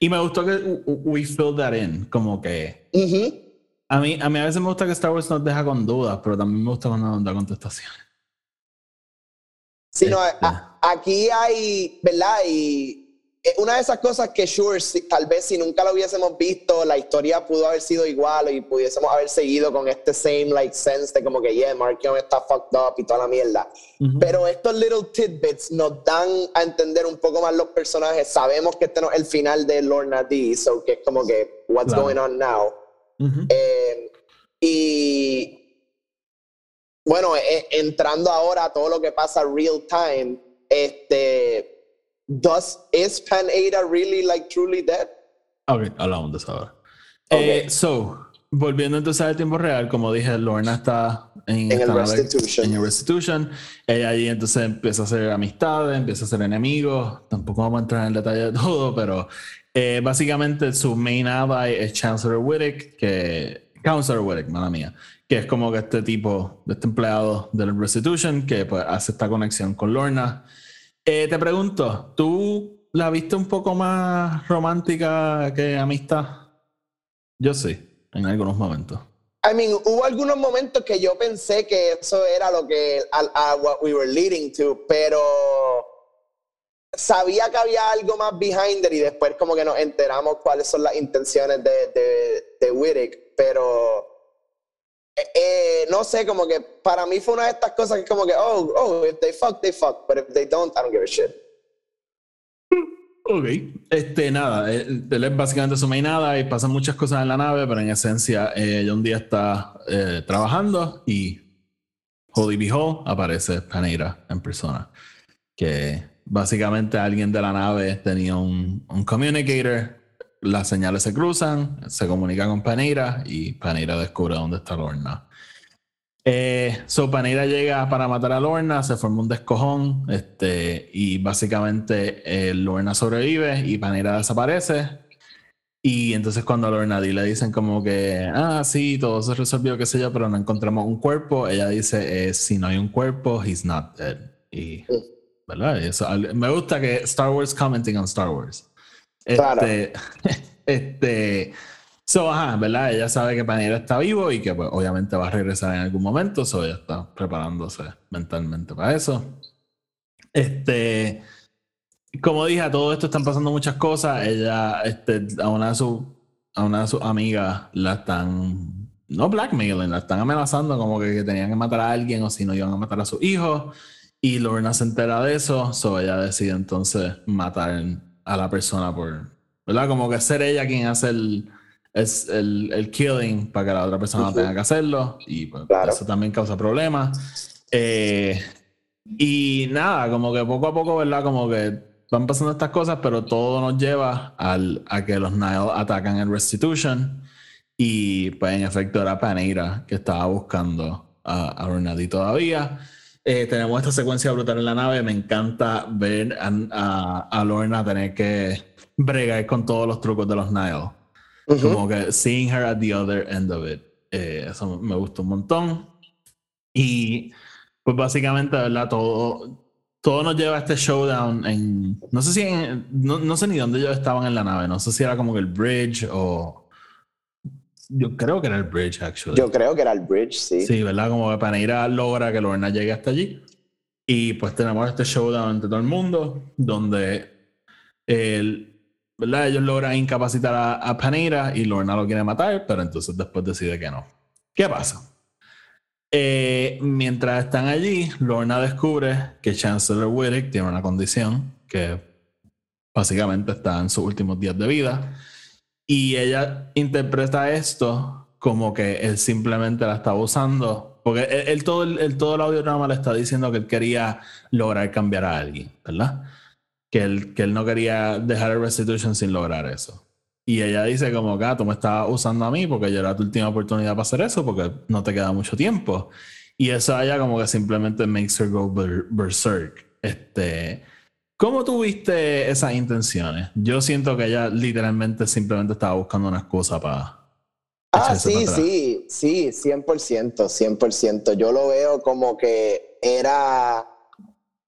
Y me gustó que we filled that in. Como que. A mí, a mí a veces me gusta que Star Wars nos deja con dudas, pero también me gusta cuando nos da contestaciones. Sí, no, Este. a- aquí hay, ¿verdad? Y una de esas cosas que, sure, si- tal vez si nunca lo hubiésemos visto, la historia pudo haber sido igual y pudiésemos haber seguido con este same, like, sense de como que, yeah, Markion está fucked up y toda la mierda. Ujú. Pero estos little tidbits nos dan a entender un poco más los personajes. Sabemos que este no es el final de Lorna D, so que es como que, what's Claro. going on now? Eh, y bueno, eh, entrando ahora a todo lo que pasa real time, este, does, is Pan Ada really like truly dead? Ok, hablamos de eso ahora. Eh, so, volviendo entonces al tiempo real, como dije, Lorna está en, En el Restitution. en el Restitution. Ella ahí entonces empieza a hacer amistades, empieza a hacer enemigos. Tampoco vamos a entrar en el detalle de todo, pero eh, básicamente su main ally es Chancellor Whittick, que. Counselor Whittick, mala mía. Que es como que este tipo, de este empleado del Restitution, que pues hace esta conexión con Lorna. Eh, te pregunto, ¿tú la viste un poco más romántica que amistad? Yo sí, en algunos momentos. I mean, hubo algunos momentos que yo pensé que eso era lo que, a, what we were leading to, pero sabía que había algo más behind it y después como que nos enteramos cuáles son las intenciones de, de, de Whittick, pero eh, eh, no sé, como que para mí fue una de estas cosas que como que, oh, oh, if they fuck, they fuck, but if they don't, I don't give a shit. Ok. Este, nada, él, él es básicamente su main nada y pasan muchas cosas en la nave, pero en esencia, eh, un día está eh, trabajando y Holy Behold aparece Paneira en persona. Que básicamente alguien de la nave tenía un, un communicator, las señales se cruzan, se comunica con Paneira y Paneira descubre dónde está Lorna. Eh, so Paneira llega para matar a Lorna, se forma un descojón, este, y básicamente eh, Lorna sobrevive y Paneira desaparece. Y entonces cuando a Lorna Di le dicen como que, ah, sí, todo se resolvió, qué sé yo, pero no encontramos un cuerpo, ella dice, eh, si no hay un cuerpo, he's not dead. Y, ¿verdad? Eso, me gusta que Star Wars commenting on Star Wars. Este, este, so, ajá, ¿verdad? Ella sabe que Paneira está vivo y que pues, obviamente va a regresar en algún momento, so ella está preparándose mentalmente para eso. Este, como dije, a todo esto están pasando muchas cosas. Ella, este, a una de sus, a una de sus amigas la están, no blackmailing, la están amenazando como que, que tenían que matar a alguien o si no iban a matar a sus hijos. Y Lorna se entera de eso, so ella decide entonces matar a la persona por, ¿verdad? Como que ser ella quien hace el, es el, el killing para que la otra persona no tenga que hacerlo. Y pues, Claro. eso también causa problemas. Eh, y nada, como que poco a poco, ¿verdad? Como que van pasando estas cosas, pero todo nos lleva al, a que los Nile atacan en Restitution. Y pues en efecto era Paneira que estaba buscando a, a todavía. Eh, tenemos esta secuencia brutal en la nave. Me encanta ver a, a, a Lorna tener que bregar con todos los trucos de los Nile. Ujú. Como que seeing her at the other end of it. Eh, eso me gustó un montón. Y pues básicamente, ¿verdad? Todo, todo nos lleva a este showdown en... No sé si en- no, no sé ni dónde ellos estaban en la nave. No sé si era como que el bridge o... Yo creo que era el bridge, actually. Yo creo que era el bridge, sí. Sí, ¿verdad? Como que Paneira logra que Lorna llegue hasta allí. Y pues tenemos este showdown entre todo el mundo, donde el, ¿verdad? ellos logran incapacitar a, a Paneira y Lorna lo quiere matar, pero entonces después decide que no. ¿Qué pasa? Eh, mientras están allí, Lorna descubre que Chancellor Whittick tiene una condición que básicamente está en sus últimos días de vida. Y ella interpreta esto como que él simplemente la estaba usando. Porque él, él todo, el, todo el audiodrama le está diciendo que él quería lograr cambiar a alguien, ¿verdad? Que él, que él no quería dejar el restitution sin lograr eso. Y ella dice como tú me estabas usando a mí porque yo era tu última oportunidad para hacer eso porque no te queda mucho tiempo. Y eso ella como que simplemente makes her go ber- berserk. Este, ¿Cómo tuviste esas intenciones? Yo siento que ella literalmente simplemente estaba buscando una excusa para... Ah, sí, sí, sí, 100%, 100%. Yo lo veo como que era,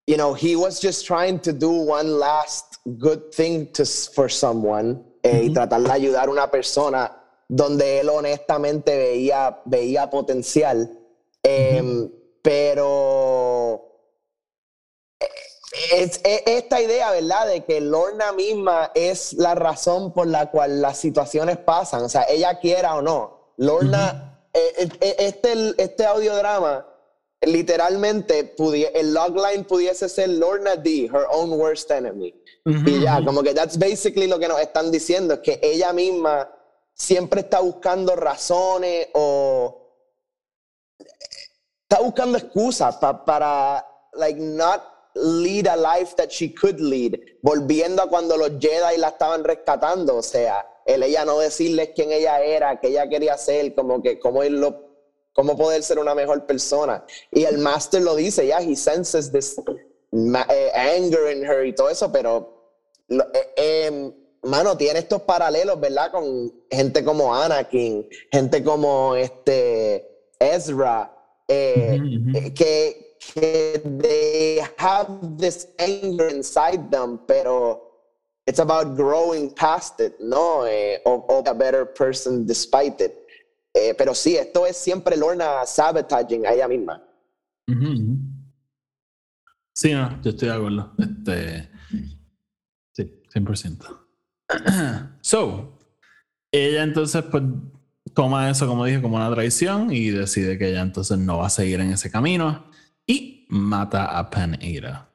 you know, he was just trying to do one last good thing to, for someone eh, y tratar de ayudar a una persona donde él honestamente veía, veía potencial. Em, Pero es, es esta idea, ¿verdad? De que Lorna misma es la razón por la cual las situaciones pasan. O sea, ella quiera o no. Lorna, eh, eh, este, este audiodrama, literalmente, el logline pudiese ser Lorna D, her own worst enemy. Y ya, como que that's basically lo que nos están diciendo, es que ella misma siempre está buscando razones o está buscando excusas pa- para, like, not lead a life that she could lead, volviendo a cuando los Jedi la estaban rescatando, o sea, el ella no decirles quién ella era, qué ella quería ser, como que cómo irlo, cómo poder ser una mejor persona. Y el Master lo dice, ya, he senses this eh, anger in her y todo eso, pero, eh, em, mano, tiene estos paralelos, ¿verdad? Con gente como Anakin, gente como este Ezra, eh, ujú. eh, que, que they have this anger inside them, pero it's about growing past it, ¿no? Eh, or, a better person despite it. Eh, pero sí, esto es siempre Lorna sabotaging a ella misma. Sí, no, yo estoy de acuerdo. Este, 100%. so, ella entonces pues toma eso, como dije, como una traición y decide que ella entonces no va a seguir en ese camino y mata a Paneira.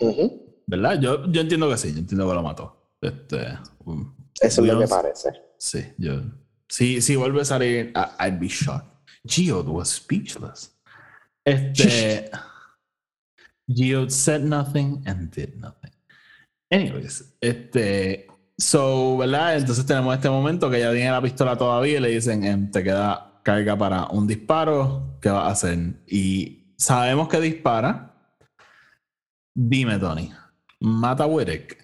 Ujú. ¿Verdad? Yo, yo entiendo que sí, yo entiendo que lo mató. Este, um, Eso es lo que parece. Sí, yo. Si, si vuelve a salir, I- I'd be shocked. Geode was speechless. Este. Geode said nothing and did nothing. Anyways, este. So, ¿verdad? Entonces tenemos este momento que ella tiene la pistola todavía y le dicen, em, te queda carga para un disparo, ¿qué vas a hacer? Y sabemos que dispara. Dime, Tony. ¿Mata a?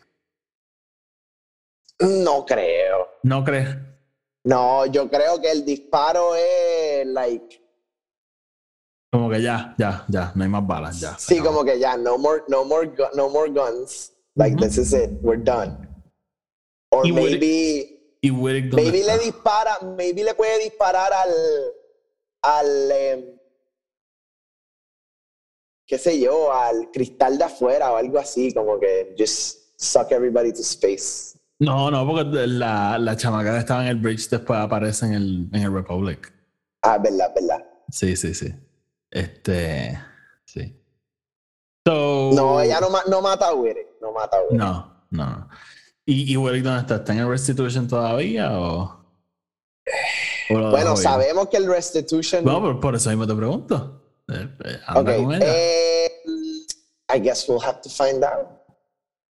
No creo. ¿No crees? No, yo creo que el disparo es like. Como que ya, ya, ya, no hay más balas, ya. Sí, como que ya, no more, no more, no more guns. Like, this is it, we're done. Or Y maybe, ¿Y maybe está? le dispara, maybe le puede disparar al, al, em, qué sé yo, al cristal de afuera o algo así, como que just suck everybody to space. No, no, porque la, la chamaca que estaba en el bridge después aparece en el, en el Republic. Ah, verdad, verdad. Sí, sí, sí. Este. Sí. So, No, ella no, no mata a Wither, no mata a Wither. No, no. ¿Y, y Whittick dónde está? ¿Está en el Restitution todavía o.? Bueno, sabemos que el restitution. No, por, por eso mismo te pregunto. Eh, Anda Ok, con ella. eh, I guess we'll have to find out.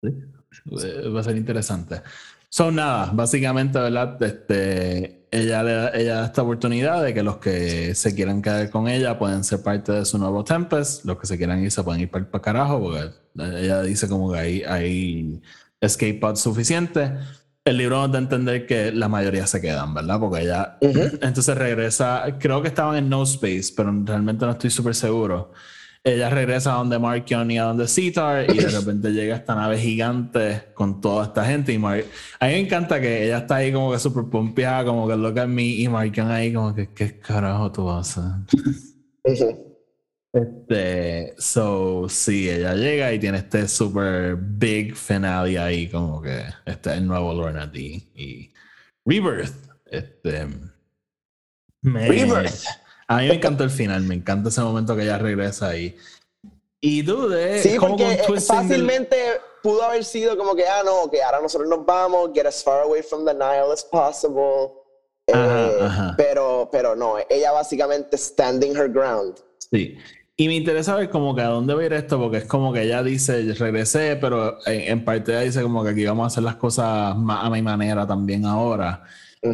Eh, Va a ser interesante. Son nada, básicamente, ¿verdad? Este, ella le da, ella da esta oportunidad de que los que se quieran quedar con ella pueden ser parte de su nuevo Tempest, los que se quieran ir se pueden ir para el carajo, porque ella dice como que hay, hay escape pods suficientes. El libro nos da a entender que la mayoría se quedan, ¿verdad? Porque ella entonces regresa, creo que estaban en No Space, pero realmente no estoy súper seguro. Ella regresa a donde Markion y a donde Citar y de repente llega esta nave gigante con toda esta gente y Mar a mí me encanta que ella está ahí como que súper pompeada, como que loca en mí y Markion ahí como que ¿qué carajo tú vas a hacer? Ujú. Este, so, sí, ella llega y tiene este super big finale ahí, como que este es el nuevo Lorna D. Y Rebirth. Este, me- Rebirth. A mí me encanta el final, me encanta ese momento que ella regresa ahí. Y dude, Sí, porque del- fácilmente pudo haber sido como que, ah, no, que ahora nosotros nos vamos, get as far away from the Nile as possible. Eh, Ajá, ajá. Pero, pero no, ella básicamente standing her ground. Sí. Y me interesa ver como que a dónde va a ir esto, porque es como que ella dice, regresé, pero en, en parte ella dice como que aquí vamos a hacer las cosas más a mi manera también ahora.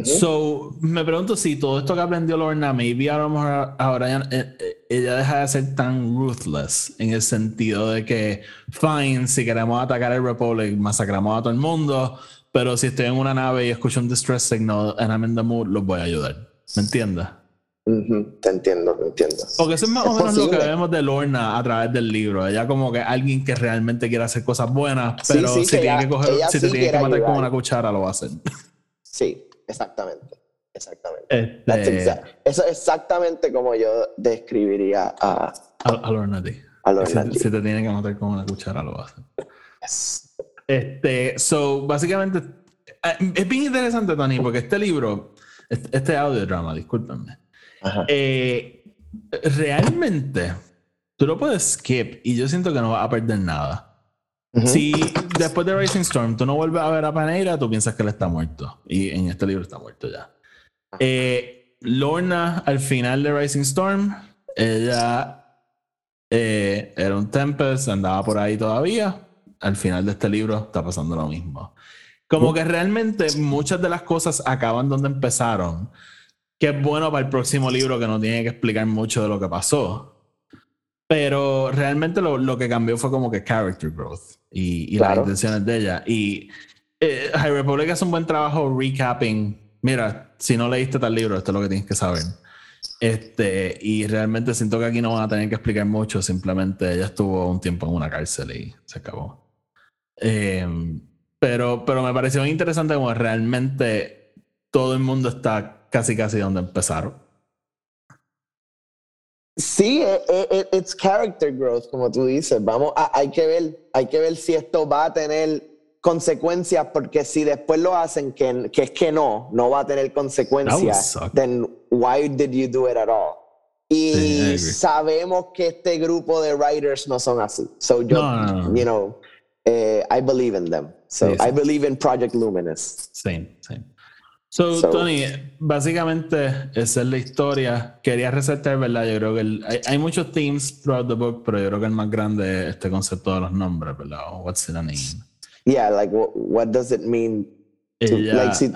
So, me pregunto si todo esto que aprendió Lorna, maybe a lo mejor ahora ya, eh, eh, ella deja de ser tan ruthless en el sentido de que, fine, si queremos atacar el Republic, masacramos a todo el mundo, pero si estoy en una nave y escucho un distress signal and I'm in the mood, los voy a ayudar. ¿Me entiendes? Te entiendo, te entiendo. Porque eso es más Es o menos lo que vemos de Lorna a través del libro. Ella como que alguien que realmente quiere hacer cosas buenas, pero sí, si tiene ella- que coger, ella si te tiene que matar con una cuchara, lo va a hacer. Sí, exactamente. Exactamente. Este, Eso es exactamente como yo describiría a, a, a Lorna D. a Lorna Si, te tiene que matar con una cuchara, lo va a hacer. Yes. Este, so, básicamente, eh, es bien interesante, Tony, porque este libro, este, este audiodrama, discúlpenme, Ajá. Eh, realmente tú lo puedes skip y yo siento que no vas a perder nada. Ujú. Si después de Rising Storm tú no vuelves a ver a Paneira, tú piensas que él está muerto. Y en este libro está muerto ya. Eh, Lorna, al final de Rising Storm, ella eh, era un Tempest, andaba por ahí todavía. Al final de este libro está pasando lo mismo. Como que realmente muchas de las cosas acaban donde empezaron. Que es bueno para el próximo libro que no tiene que explicar mucho de lo que pasó. Pero realmente lo, lo que cambió fue como que character growth y, y las Claro. intenciones de ella. Y eh, High Republic hace un buen trabajo recapping. Mira, si no leíste tal libro, esto es lo que tienes que saber. Este, y realmente siento que aquí no van a tener que explicar mucho. Simplemente ella estuvo un tiempo en una cárcel y se acabó. Eh, pero, pero me pareció interesante como realmente todo el mundo está casi casi donde empezaron. Sí, eh, eh, eh, it's character growth, como tú dices. Vamos, a- hay que ver, hay que ver si esto va a tener consecuencias porque si después lo hacen que, que es que no, no va a tener consecuencias, then why did you do it at all? Y Sí, sabemos que este grupo de writers no son así. So yo, No, no, no. you know, eh, I believe in them. So Sí, sí. I believe in Project Luminous. Same, same. So, So- Tony, básicamente esa es la historia. Quería resaltar, ¿verdad? Yo creo que el- hay, hay muchos themes throughout the book, pero yo creo que el más grande es este concepto de los nombres, ¿verdad? O What's in a name. Yeah, like what, what does it mean? to- Ella, like, si-.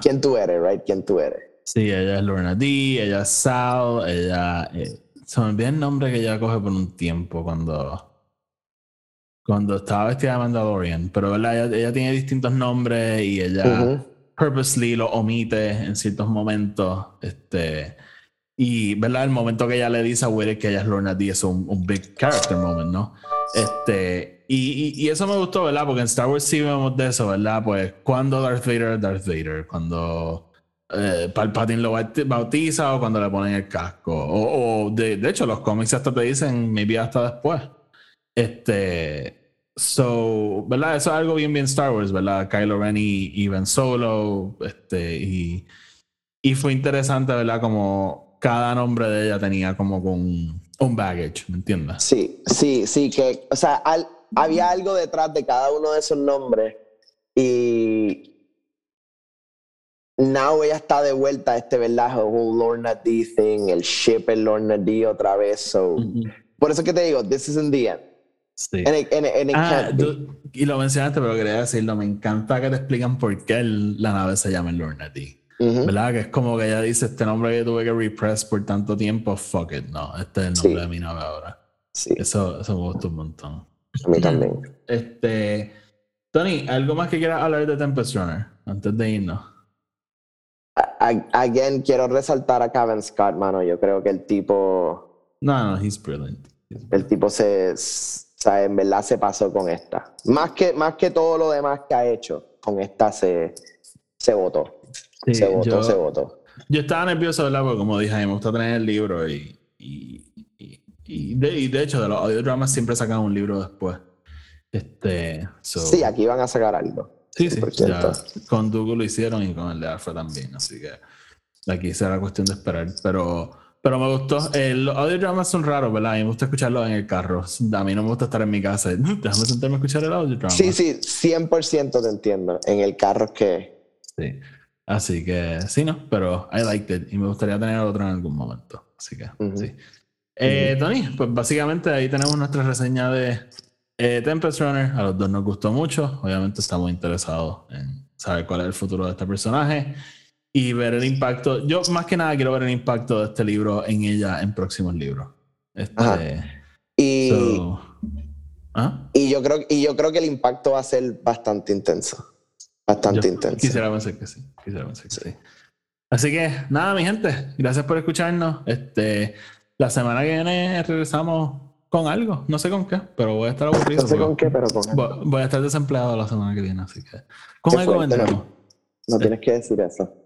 ¿Quién tú eres, right? ¿Quién tú eres? Sí, ella es Lorna D, ella es Sal, ella... eh, se me olvida el nombre que ella coge por un tiempo cuando... Cuando estaba vestida de Mandalorian, pero ¿verdad? Ella, ella tiene distintos nombres y ella Ujú. Purposely lo omite en ciertos momentos. Este, y, ¿verdad? El momento que ella le dice a Willy que ella es Lorna D es un, un big character moment, ¿no? Este, y, y, eso me gustó, ¿verdad? Porque en Star Wars sí vemos de eso, ¿verdad? Pues cuando Darth Vader es Darth Vader, cuando eh, Palpatine lo baut- bautiza o cuando le ponen el casco. O, o de, de hecho, los cómics hasta te dicen, maybe hasta después. Este, so, ¿verdad? Eso es algo bien, bien Star Wars, ¿verdad? Kylo Ren y, y Ben Solo, este, y, y fue interesante, ¿verdad? Como cada nombre de ella tenía como un, un baggage, ¿me entiendes? Sí, sí, sí, que, o sea, al- había algo detrás de cada uno de esos nombres y now ella está de vuelta a este, ¿verdad? El whole Lorna D thing, el ship el Lorna D otra vez, so, por eso que te digo, this isn't the end, Sí. and it, and it- and it Ah, tú- y lo mencionaste, pero quería decirlo. Me encanta que te explican por qué el- la nave se llama Lorna D. Ujú. ¿Verdad? Que es como que ella dice: Este nombre que tuve que repress por tanto tiempo, fuck it. No, este es el nombre Sí. de mi nave ahora. Sí, Eso, eso me gustó un montón. a mí también. Este. Tony, ¿algo más que quieras hablar de Tempest Runner antes de irnos? Again, quiero resaltar a Kevin Scott, mano, yo creo que el tipo... No, no, he's brilliant. He's El tipo se, o sea, en verdad se pasó con esta. Más que, más que todo lo demás que ha hecho, con esta se, se votó. Sí, se votó, yo- se votó. Yo estaba nervioso, ¿verdad? Porque como dije, a mí me gusta tener el libro y, y, y, y de, y de hecho de los audiodramas siempre sacan un libro después. Este, so- Sí, aquí van a sacar algo. sí, sí, 100%. ya con Dooku lo hicieron y con el de Alpha también, así que aquí será cuestión de esperar, pero, pero me gustó. Eh, los audiodramas son raros, ¿verdad? A mí me gusta escucharlos en el carro. A mí no me gusta estar en mi casa. Déjame sentarme a escuchar el audiodrama. Sí, sí, 100% te entiendo. En el carro es que... Sí. Así que sí, no, pero I liked it y me gustaría tener otro en algún momento. Así que Ujú. sí. Eh, Tony, pues básicamente ahí tenemos nuestra reseña de eh, Tempest Runner. A los dos nos gustó mucho. Obviamente estamos interesados en saber cuál es el futuro de este personaje y ver el impacto. Yo más que nada quiero ver el impacto de este libro en ella en próximos libros. Este. Y, so- ¿Ah? y, yo creo, y yo creo que el impacto va a ser bastante intenso. Bastante Yo intenso. Quisiera pensar que sí. Quisiera pensar que sí. Así que nada, mi gente, gracias por escucharnos. Este, la semana que viene regresamos con algo, no sé con qué, pero voy a estar aburrido. No sé con qué, pero con Voy, voy a estar desempleado la semana que viene, así que con algo fuerte, ¿no? vendremos. No tienes que decir eso.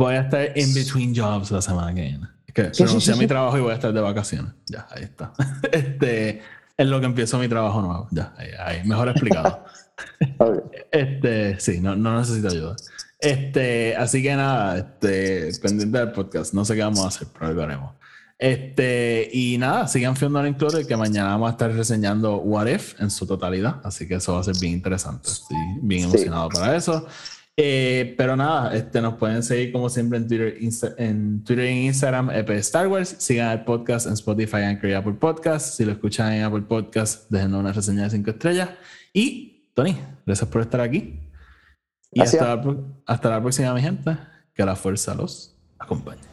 Voy a estar in between jobs la semana que viene. Es que renuncié a mi trabajo y voy a estar de vacaciones. Ya, ahí está. Este, es lo que empiezo mi trabajo nuevo. Ya, ahí, ahí, mejor explicado. Este, sí, no, no necesito ayuda. Este, así que nada, este, pendiente del podcast. No sé qué vamos a hacer, pero algo haremos. Este, y nada, sigan Fiona Included, que mañana vamos a estar reseñando What If en su totalidad. Así que eso va a ser bien interesante. Estoy bien Sí. emocionado para eso. Eh, pero nada, este, nos pueden seguir como siempre en Twitter, Insta- en Twitter y Instagram, EP Star Wars. Sigan el podcast en Spotify, Anchor y Apple Podcast. Si lo escuchan en Apple Podcast, déjenos una reseña de 5 estrellas. Y, Tony, gracias por estar aquí. Y hasta la, hasta la próxima, mi gente. Que la fuerza los acompañe.